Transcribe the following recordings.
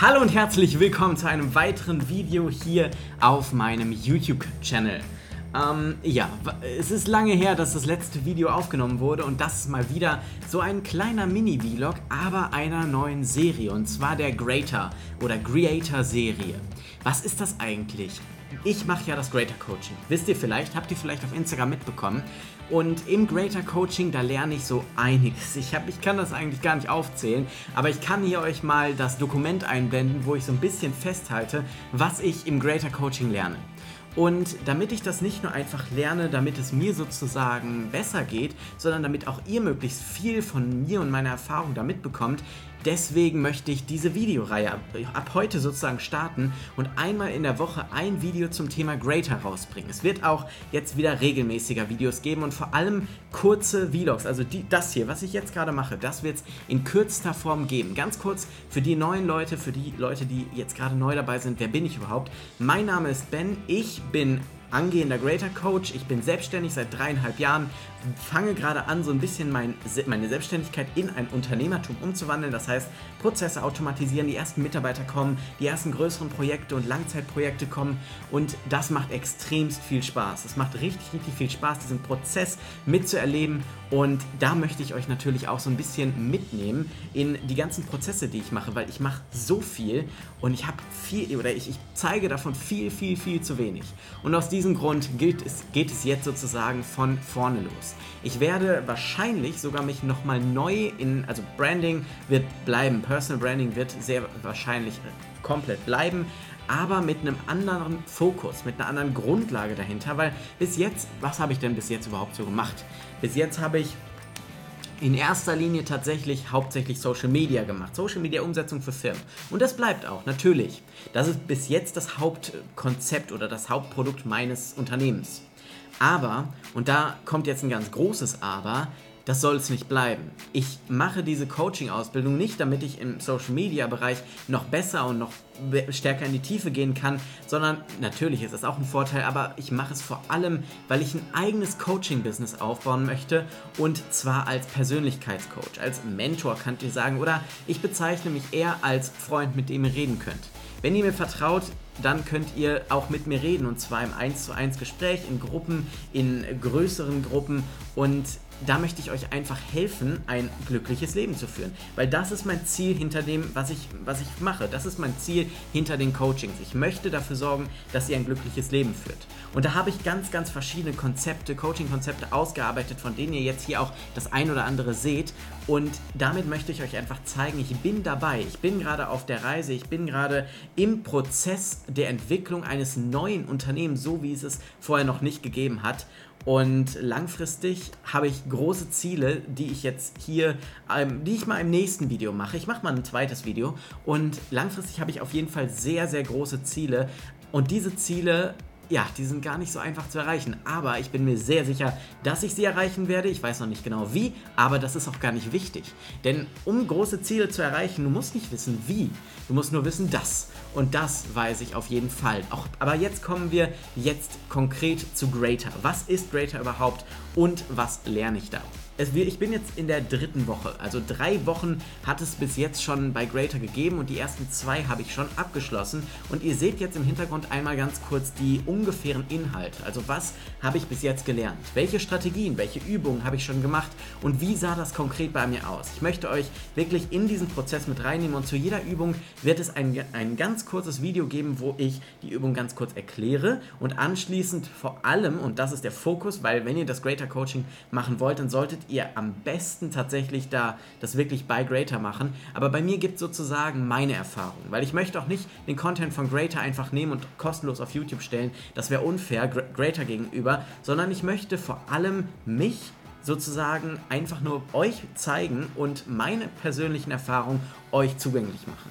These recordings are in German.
Hallo und herzlich willkommen zu einem weiteren Video hier auf meinem YouTube-Channel. Ähm, ja, es ist lange her, dass das letzte Video aufgenommen wurde und das ist mal wieder so ein kleiner Mini-Vlog, aber einer neuen Serie und zwar der Greater oder Creator-Serie. Was ist das eigentlich? Ich mache ja das Greater Coaching. Wisst ihr vielleicht, habt ihr vielleicht auf Instagram mitbekommen. Und im Greater Coaching, da lerne ich so einiges. Ich, hab, ich kann das eigentlich gar nicht aufzählen, aber ich kann hier euch mal das Dokument einblenden, wo ich so ein bisschen festhalte, was ich im Greater Coaching lerne. Und damit ich das nicht nur einfach lerne, damit es mir sozusagen besser geht, sondern damit auch ihr möglichst viel von mir und meiner Erfahrung da mitbekommt, deswegen möchte ich diese Videoreihe ab, ab, heute sozusagen starten und einmal in der Woche ein Video zum Thema Greater rausbringen. Es wird auch jetzt wieder regelmäßiger Videos geben und vor allem kurze Vlogs. Also die, das hier, was ich jetzt gerade mache, das wird es in kürzester Form geben. Ganz kurz für die neuen Leute, für die Leute, die jetzt gerade neu dabei sind, wer bin ich überhaupt? Mein Name ist Ben, ich bin angehender Greater Coach. Ich bin selbstständig seit dreieinhalb Jahren, fange gerade an, so ein bisschen mein, meine Selbstständigkeit in ein Unternehmertum umzuwandeln. Das heißt, Prozesse automatisieren, die ersten Mitarbeiter kommen, die ersten größeren Projekte und Langzeitprojekte kommen und das macht extremst viel Spaß. Es macht richtig, richtig viel Spaß, diesen Prozess mitzuerleben und da möchte ich euch natürlich auch so ein bisschen mitnehmen in die ganzen Prozesse, die ich mache, weil ich mache so viel und ich habe viel oder ich, ich zeige davon viel, viel, viel zu wenig. Und aus diesem Grund gilt es, geht es jetzt sozusagen von vorne los. Ich werde wahrscheinlich sogar mich nochmal neu in, also Branding wird bleiben, Personal Branding wird sehr wahrscheinlich komplett bleiben, aber mit einem anderen Fokus, mit einer anderen Grundlage dahinter, weil bis jetzt, was habe ich denn bis jetzt überhaupt so gemacht? Bis jetzt habe ich in erster Linie tatsächlich hauptsächlich Social Media gemacht. Social Media Umsetzung für Firmen. Und das bleibt auch, natürlich. Das ist bis jetzt das Hauptkonzept oder das Hauptprodukt meines Unternehmens. Aber, und da kommt jetzt ein ganz großes Aber, das soll es nicht bleiben. Ich mache diese Coaching-Ausbildung nicht, damit ich im Social-Media-Bereich noch besser und noch stärker in die Tiefe gehen kann, sondern natürlich ist das auch ein Vorteil, aber ich mache es vor allem, weil ich ein eigenes Coaching-Business aufbauen möchte und zwar als Persönlichkeitscoach, als Mentor könnt ihr sagen oder ich bezeichne mich eher als Freund, mit dem ihr reden könnt. Wenn ihr mir vertraut, dann könnt ihr auch mit mir reden und zwar im 1 zu 1 Gespräch, in Gruppen, in größeren Gruppen und da möchte ich euch einfach helfen, ein glückliches Leben zu führen. Weil das ist mein Ziel hinter dem, was ich, was ich mache. Das ist mein Ziel hinter den Coachings. Ich möchte dafür sorgen, dass ihr ein glückliches Leben führt. Und da habe ich ganz, ganz verschiedene Konzepte, Coaching-Konzepte ausgearbeitet, von denen ihr jetzt hier auch das ein oder andere seht. Und damit möchte ich euch einfach zeigen, ich bin dabei. Ich bin gerade auf der Reise. Ich bin gerade im Prozess der Entwicklung eines neuen Unternehmens, so wie es es vorher noch nicht gegeben hat. Und langfristig habe ich große Ziele, die ich jetzt hier, ähm, die ich mal im nächsten Video mache. Ich mache mal ein zweites Video. Und langfristig habe ich auf jeden Fall sehr, sehr große Ziele. Und diese Ziele ja, die sind gar nicht so einfach zu erreichen. Aber ich bin mir sehr sicher, dass ich sie erreichen werde. Ich weiß noch nicht genau wie, aber das ist auch gar nicht wichtig. Denn um große Ziele zu erreichen, du musst nicht wissen wie. Du musst nur wissen das. Und das weiß ich auf jeden Fall. Auch, aber jetzt kommen wir jetzt konkret zu Greater. Was ist Greater überhaupt und was lerne ich da? Es, ich bin jetzt in der dritten Woche. Also drei Wochen hat es bis jetzt schon bei Greater gegeben und die ersten zwei habe ich schon abgeschlossen. Und ihr seht jetzt im Hintergrund einmal ganz kurz die ungefähren Inhalte. Also was habe ich bis jetzt gelernt? Welche Strategien, welche Übungen habe ich schon gemacht und wie sah das konkret bei mir aus? Ich möchte euch wirklich in diesen Prozess mit reinnehmen und zu jeder Übung wird es ein, ein ganz kurzes Video geben, wo ich die Übung ganz kurz erkläre und anschließend vor allem, und das ist der Fokus, weil wenn ihr das Greater Coaching machen wollt, dann solltet ihr am besten tatsächlich da das wirklich bei Greater machen. Aber bei mir gibt es sozusagen meine Erfahrung, weil ich möchte auch nicht den Content von Greater einfach nehmen und kostenlos auf YouTube stellen. Das wäre unfair Greater gegenüber, sondern ich möchte vor allem mich sozusagen einfach nur euch zeigen und meine persönlichen Erfahrungen euch zugänglich machen.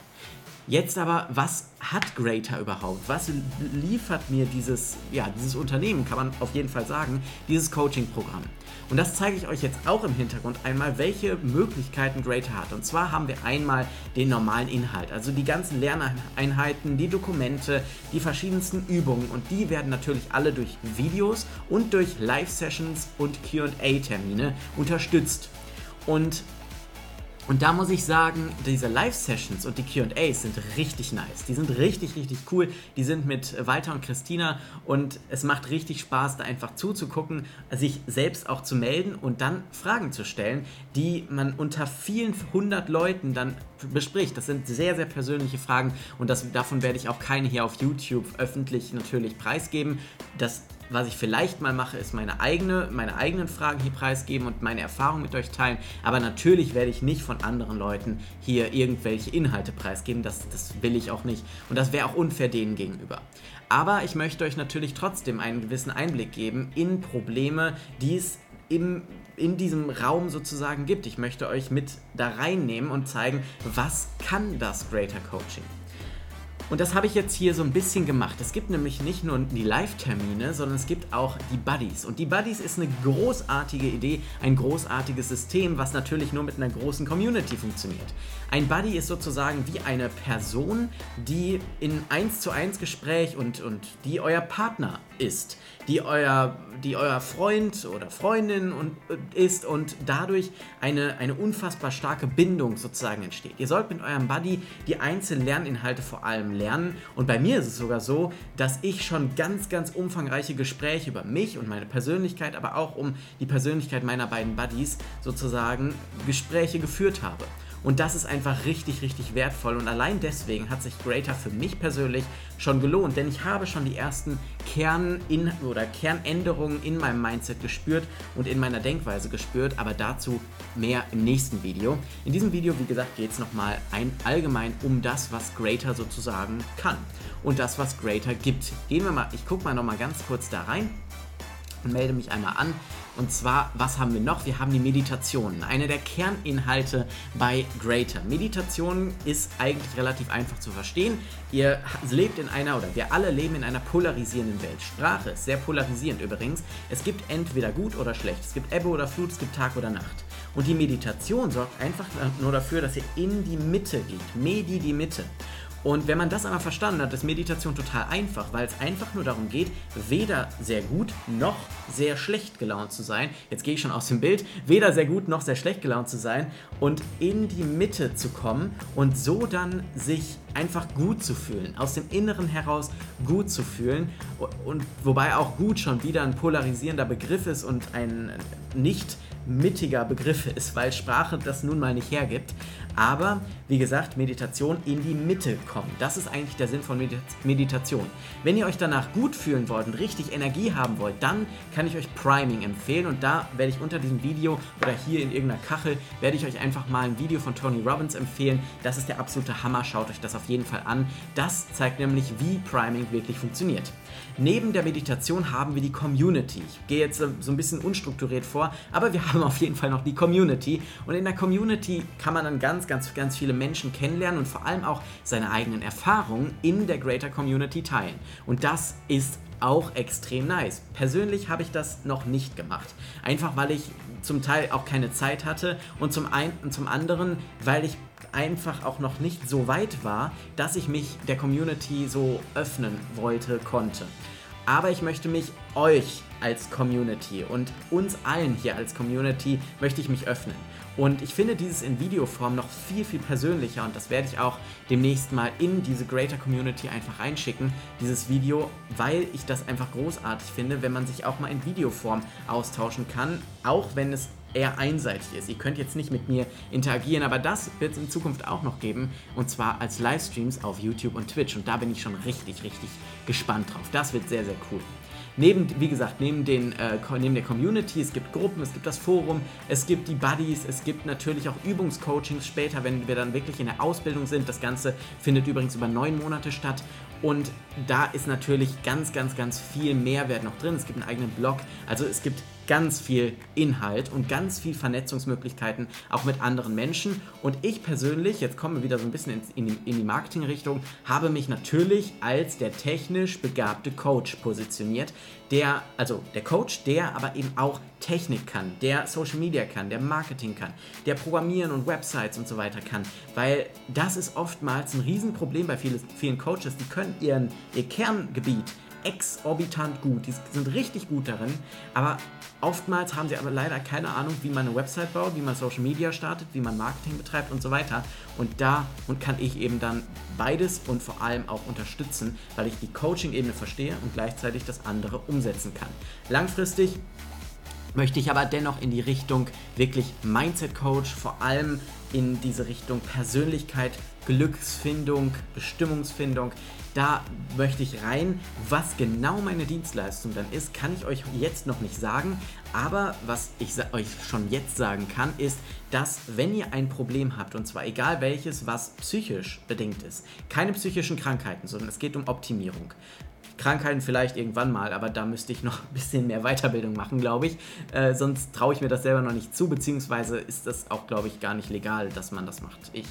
Jetzt aber, was hat Greater überhaupt? Was liefert mir dieses, ja, dieses Unternehmen, kann man auf jeden Fall sagen, dieses Coaching-Programm? Und das zeige ich euch jetzt auch im Hintergrund einmal, welche Möglichkeiten Greater hat. Und zwar haben wir einmal den normalen Inhalt, also die ganzen Lerneinheiten, die Dokumente, die verschiedensten Übungen. Und die werden natürlich alle durch Videos und durch Live-Sessions und QA-Termine unterstützt. Und Und da muss ich sagen, diese Live-Sessions und die QAs sind richtig nice. Die sind richtig, richtig cool. Die sind mit Walter und Christina und es macht richtig Spaß, da einfach zuzugucken, sich selbst auch zu melden und dann Fragen zu stellen, die man unter vielen hundert Leuten dann bespricht. Das sind sehr, sehr persönliche Fragen und das, davon werde ich auch keine hier auf YouTube öffentlich natürlich preisgeben. Das was ich vielleicht mal mache, ist meine, eigene, meine eigenen Fragen hier preisgeben und meine Erfahrungen mit euch teilen. Aber natürlich werde ich nicht von anderen Leuten hier irgendwelche Inhalte preisgeben. Das, das will ich auch nicht. Und das wäre auch unfair denen gegenüber. Aber ich möchte euch natürlich trotzdem einen gewissen Einblick geben in Probleme, die es im, in diesem Raum sozusagen gibt. Ich möchte euch mit da reinnehmen und zeigen, was kann das Greater Coaching. Und das habe ich jetzt hier so ein bisschen gemacht. Es gibt nämlich nicht nur die Live-Termine, sondern es gibt auch die Buddies. Und die Buddies ist eine großartige Idee, ein großartiges System, was natürlich nur mit einer großen Community funktioniert. Ein Buddy ist sozusagen wie eine Person, die in 1 zu 1 Gespräch und, und die euer Partner ist, die euer, die euer Freund oder Freundin und, ist und dadurch eine, eine unfassbar starke Bindung sozusagen entsteht. Ihr sollt mit eurem Buddy die einzelnen Lerninhalte vor allem lernen und bei mir ist es sogar so, dass ich schon ganz, ganz umfangreiche Gespräche über mich und meine Persönlichkeit, aber auch um die Persönlichkeit meiner beiden Buddies sozusagen Gespräche geführt habe. Und das ist einfach richtig, richtig wertvoll. Und allein deswegen hat sich Greater für mich persönlich schon gelohnt, denn ich habe schon die ersten Kern in, oder Kernänderungen in meinem Mindset gespürt und in meiner Denkweise gespürt, aber dazu mehr im nächsten Video. In diesem Video, wie gesagt, geht es nochmal allgemein um das, was Greater sozusagen kann und das, was Greater gibt. Gehen wir mal, ich gucke mal nochmal ganz kurz da rein und melde mich einmal an. Und zwar, was haben wir noch? Wir haben die Meditation. Eine der Kerninhalte bei Greater. Meditation ist eigentlich relativ einfach zu verstehen. Ihr lebt in einer, oder wir alle leben in einer polarisierenden Welt. Sprache ist sehr polarisierend übrigens. Es gibt entweder gut oder schlecht. Es gibt Ebbe oder Flut, es gibt Tag oder Nacht. Und die Meditation sorgt einfach nur dafür, dass ihr in die Mitte geht. Medi die Mitte. Und wenn man das einmal verstanden hat, ist Meditation total einfach, weil es einfach nur darum geht, weder sehr gut noch sehr schlecht gelaunt zu sein. Jetzt gehe ich schon aus dem Bild. Weder sehr gut noch sehr schlecht gelaunt zu sein und in die Mitte zu kommen und so dann sich einfach gut zu fühlen, aus dem Inneren heraus gut zu fühlen und wobei auch gut schon wieder ein polarisierender Begriff ist und ein nicht mittiger Begriff ist, weil Sprache das nun mal nicht hergibt. Aber wie gesagt, Meditation in die Mitte kommen. Das ist eigentlich der Sinn von Meditation. Wenn ihr euch danach gut fühlen wollt und richtig Energie haben wollt, dann kann ich euch Priming empfehlen und da werde ich unter diesem Video oder hier in irgendeiner Kachel werde ich euch einfach mal ein Video von Tony Robbins empfehlen. Das ist der absolute Hammer, schaut euch das auf jeden Fall an. Das zeigt nämlich, wie Priming wirklich funktioniert. Neben der Meditation haben wir die Community. Ich gehe jetzt so ein bisschen unstrukturiert vor, aber wir haben auf jeden Fall noch die Community. Und in der Community kann man dann ganz, ganz, viele Menschen kennenlernen und vor allem auch seine eigenen Erfahrungen in der Greater Community teilen. Und das ist auch extrem nice. Persönlich habe ich das noch nicht gemacht. Einfach weil ich zum Teil auch keine Zeit hatte und zum einen und zum anderen, weil ich einfach auch noch nicht so weit war, dass ich mich der Community so öffnen wollte, konnte. Aber ich möchte mich euch als Community und uns allen hier als Community möchte ich mich öffnen. Und ich finde dieses in Videoform noch viel, viel persönlicher und das werde ich auch demnächst mal in diese Greater Community einfach reinschicken, dieses Video, weil ich das einfach großartig finde, wenn man sich auch mal in Videoform austauschen kann, auch wenn es eher einseitig ist. Ihr könnt jetzt nicht mit mir interagieren, aber das wird es in Zukunft auch noch geben und zwar als Livestreams auf YouTube und Twitch und da bin ich schon richtig, richtig gespannt drauf. Das wird sehr, sehr cool. Neben, wie gesagt, neben, den, äh, neben der Community, es gibt Gruppen, es gibt das Forum, es gibt die Buddies, es gibt natürlich auch Übungscoachings später, wenn wir dann wirklich in der Ausbildung sind. Das Ganze findet übrigens über neun Monate statt und da ist natürlich ganz, ganz, ganz viel Mehrwert noch drin. Es gibt einen eigenen Blog, also es gibt ganz viel Inhalt und ganz viel Vernetzungsmöglichkeiten auch mit anderen Menschen. Und ich persönlich, jetzt kommen wir wieder so ein bisschen in, die, in die Marketingrichtung, habe mich natürlich als der technisch begabte Coach positioniert. Der, also der Coach, der aber eben auch Technik kann, der Social Media kann, der Marketing kann, der Programmieren und Websites und so weiter kann. Weil das ist oftmals ein Riesenproblem bei vielen, vielen Coaches, die können ihren, ihr Kerngebiet exorbitant gut. Die sind richtig gut darin, aber oftmals haben sie aber leider keine Ahnung, wie man eine Website baut, wie man Social Media startet, wie man Marketing betreibt und so weiter. Und da und kann ich eben dann beides und vor allem auch unterstützen, weil ich die Coaching-Ebene verstehe und gleichzeitig das andere umsetzen kann. Langfristig möchte ich aber dennoch in die Richtung wirklich Mindset Coach, vor allem in diese Richtung Persönlichkeit, Glücksfindung, Bestimmungsfindung. Da möchte ich rein. Was genau meine Dienstleistung dann ist, kann ich euch jetzt noch nicht sagen. Aber was ich euch schon jetzt sagen kann, ist, dass wenn ihr ein Problem habt, und zwar egal welches, was psychisch bedingt ist, keine psychischen Krankheiten, sondern es geht um Optimierung. Krankheiten vielleicht irgendwann mal, aber da müsste ich noch ein bisschen mehr Weiterbildung machen, glaube ich. Äh, sonst traue ich mir das selber noch nicht zu, beziehungsweise ist das auch, glaube ich, gar nicht legal, dass man das macht. Ich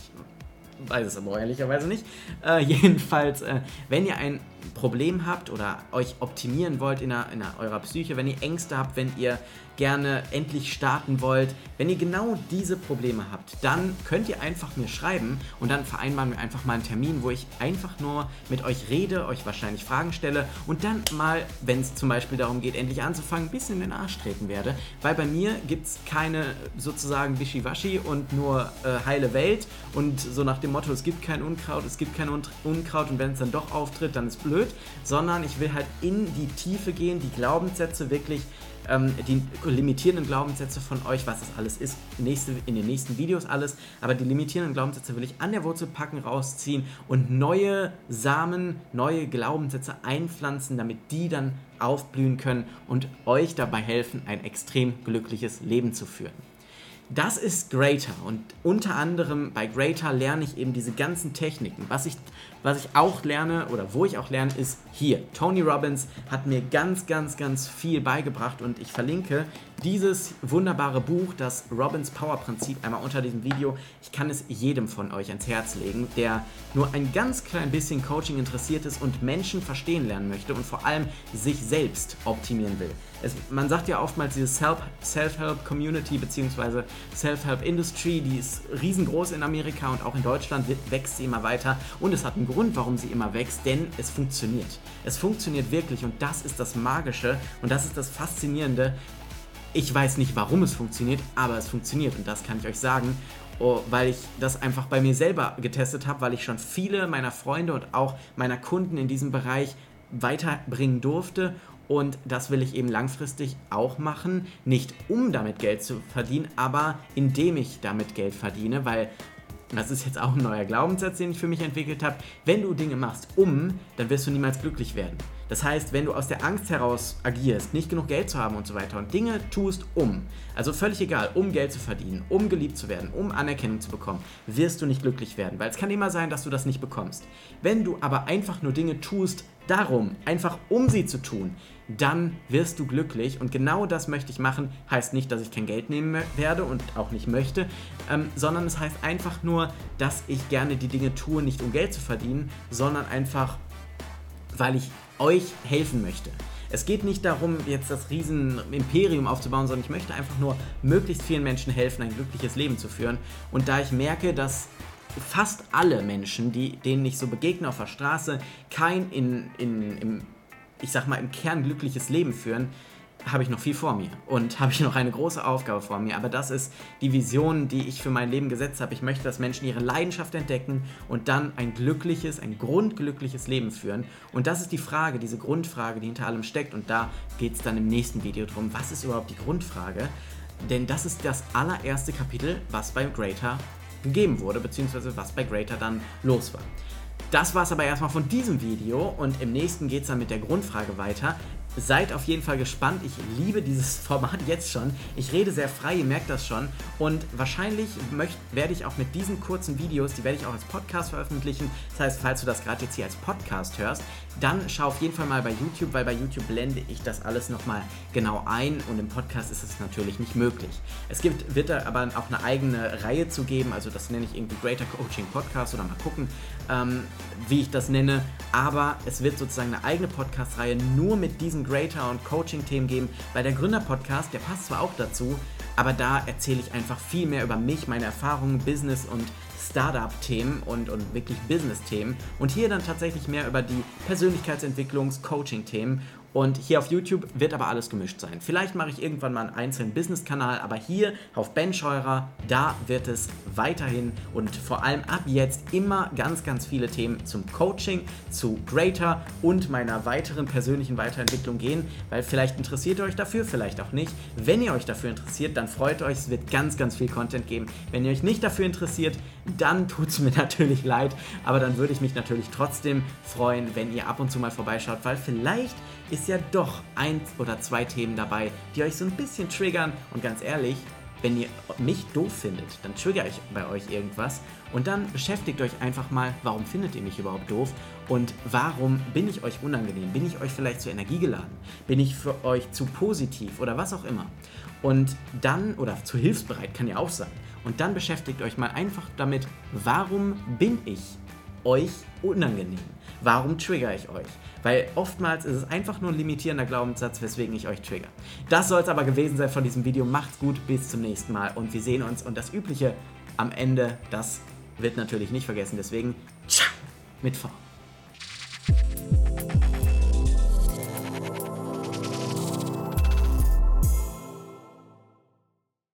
weiß es aber ehrlicherweise nicht. Äh, jedenfalls, äh, wenn ihr ein Problem habt oder euch optimieren wollt in, einer, in einer, eurer Psyche, wenn ihr Ängste habt, wenn ihr gerne endlich starten wollt, wenn ihr genau diese Probleme habt, dann könnt ihr einfach mir schreiben und dann vereinbaren wir einfach mal einen Termin, wo ich einfach nur mit euch rede, euch wahrscheinlich Fragen stelle und dann mal, wenn es zum Beispiel darum geht, endlich anzufangen, ein bisschen in den Arsch treten werde. Weil bei mir gibt es keine sozusagen Wischiwaschi und nur äh, heile Welt und so nach dem Motto, es gibt kein Unkraut, es gibt kein Unkraut und wenn es dann doch auftritt, dann ist blöd blöd, sondern ich will halt in die Tiefe gehen, die Glaubenssätze wirklich, ähm, die limitierenden Glaubenssätze von euch, was das alles ist, nächste, in den nächsten Videos alles, aber die limitierenden Glaubenssätze will ich an der Wurzel packen, rausziehen und neue Samen, neue Glaubenssätze einpflanzen, damit die dann aufblühen können und euch dabei helfen, ein extrem glückliches Leben zu führen. Das ist Greater und unter anderem bei Greater lerne ich eben diese ganzen Techniken. Was ich, was ich auch lerne oder wo ich auch lerne, ist hier. Tony Robbins hat mir ganz, ganz, ganz viel beigebracht und ich verlinke dieses wunderbare Buch, das Robbins Power Prinzip, einmal unter diesem Video. Ich kann es jedem von euch ans Herz legen, der nur ein ganz klein bisschen Coaching interessiert ist und Menschen verstehen lernen möchte und vor allem sich selbst optimieren will. Es, man sagt ja oftmals diese Self-Help-Community bzw. Self-Help-Industry, die ist riesengroß in Amerika und auch in Deutschland wächst sie immer weiter. Und es hat einen Grund, warum sie immer wächst, denn es funktioniert. Es funktioniert wirklich und das ist das Magische und das ist das Faszinierende. Ich weiß nicht, warum es funktioniert, aber es funktioniert und das kann ich euch sagen. Oh, weil ich das einfach bei mir selber getestet habe, weil ich schon viele meiner Freunde und auch meiner Kunden in diesem Bereich weiterbringen durfte und das will ich eben langfristig auch machen, nicht um damit Geld zu verdienen, aber indem ich damit Geld verdiene, weil das ist jetzt auch ein neuer Glaubenssatz, den ich für mich entwickelt habe. Wenn du Dinge machst um, dann wirst du niemals glücklich werden. Das heißt, wenn du aus der Angst heraus agierst, nicht genug Geld zu haben und so weiter und Dinge tust um, also völlig egal, um Geld zu verdienen, um geliebt zu werden, um Anerkennung zu bekommen, wirst du nicht glücklich werden, weil es kann immer sein, dass du das nicht bekommst. Wenn du aber einfach nur Dinge tust, darum, einfach um sie zu tun, dann wirst du glücklich und genau das möchte ich machen. Heißt nicht, dass ich kein Geld nehmen werde und auch nicht möchte, ähm, sondern es heißt einfach nur, dass ich gerne die Dinge tue, nicht um Geld zu verdienen, sondern einfach, weil ich euch helfen möchte. Es geht nicht darum, jetzt das riesen Imperium aufzubauen, sondern ich möchte einfach nur möglichst vielen Menschen helfen, ein glückliches Leben zu führen. Und da ich merke, dass fast alle Menschen, die, denen ich so begegne auf der Straße, kein in, in, im, ich sag mal, im Kern glückliches Leben führen, habe ich noch viel vor mir und habe ich noch eine große Aufgabe vor mir. Aber das ist die Vision, die ich für mein Leben gesetzt habe. Ich möchte, dass Menschen ihre Leidenschaft entdecken und dann ein glückliches, ein grundglückliches Leben führen. Und das ist die Frage, diese Grundfrage, die hinter allem steckt. Und da geht es dann im nächsten Video drum, was ist überhaupt die Grundfrage? Denn das ist das allererste Kapitel, was beim Greater gegeben wurde, beziehungsweise was bei Greater dann los war. Das war es aber erstmal von diesem Video und im nächsten geht es dann mit der Grundfrage weiter. Seid auf jeden Fall gespannt. Ich liebe dieses Format jetzt schon. Ich rede sehr frei, ihr merkt das schon. Und wahrscheinlich möcht, werde ich auch mit diesen kurzen Videos, die werde ich auch als Podcast veröffentlichen. Das heißt, falls du das gerade jetzt hier als Podcast hörst, dann schau auf jeden Fall mal bei YouTube, weil bei YouTube blende ich das alles nochmal genau ein und im Podcast ist es natürlich nicht möglich. Es gibt, wird da aber auch eine eigene Reihe zu geben, also das nenne ich irgendwie Greater Coaching Podcast oder mal gucken, ähm, wie ich das nenne. Aber es wird sozusagen eine eigene Podcast-Reihe nur mit diesen Greater und Coaching-Themen geben, weil der Gründer-Podcast, der passt zwar auch dazu, aber da erzähle ich einfach viel mehr über mich, meine Erfahrungen, Business und Startup-Themen und, und wirklich Business-Themen. Und hier dann tatsächlich mehr über die Persönlichkeitsentwicklungs-, Coaching-Themen und hier auf YouTube wird aber alles gemischt sein. Vielleicht mache ich irgendwann mal einen einzelnen Business-Kanal, aber hier auf Ben Scheurer, da wird es weiterhin und vor allem ab jetzt immer ganz, ganz viele Themen zum Coaching, zu Greater und meiner weiteren persönlichen Weiterentwicklung gehen, weil vielleicht interessiert ihr euch dafür, vielleicht auch nicht. Wenn ihr euch dafür interessiert, dann freut euch, es wird ganz, ganz viel Content geben. Wenn ihr euch nicht dafür interessiert, dann tut es mir natürlich leid, aber dann würde ich mich natürlich trotzdem freuen, wenn ihr ab und zu mal vorbeischaut, weil vielleicht ist ja doch eins oder zwei Themen dabei, die euch so ein bisschen triggern. Und ganz ehrlich, wenn ihr mich doof findet, dann triggere ich bei euch irgendwas und dann beschäftigt euch einfach mal, warum findet ihr mich überhaupt doof und warum bin ich euch unangenehm? Bin ich euch vielleicht zu energiegeladen? Bin ich für euch zu positiv oder was auch immer? Und dann, oder zu hilfsbereit kann ja auch sein. Und dann beschäftigt euch mal einfach damit, warum bin ich euch unangenehm? Warum trigger ich euch? Weil oftmals ist es einfach nur ein limitierender Glaubenssatz, weswegen ich euch trigger. Das soll es aber gewesen sein von diesem Video. Macht's gut, bis zum nächsten Mal und wir sehen uns. Und das Übliche am Ende, das wird natürlich nicht vergessen. Deswegen, ciao, mit V.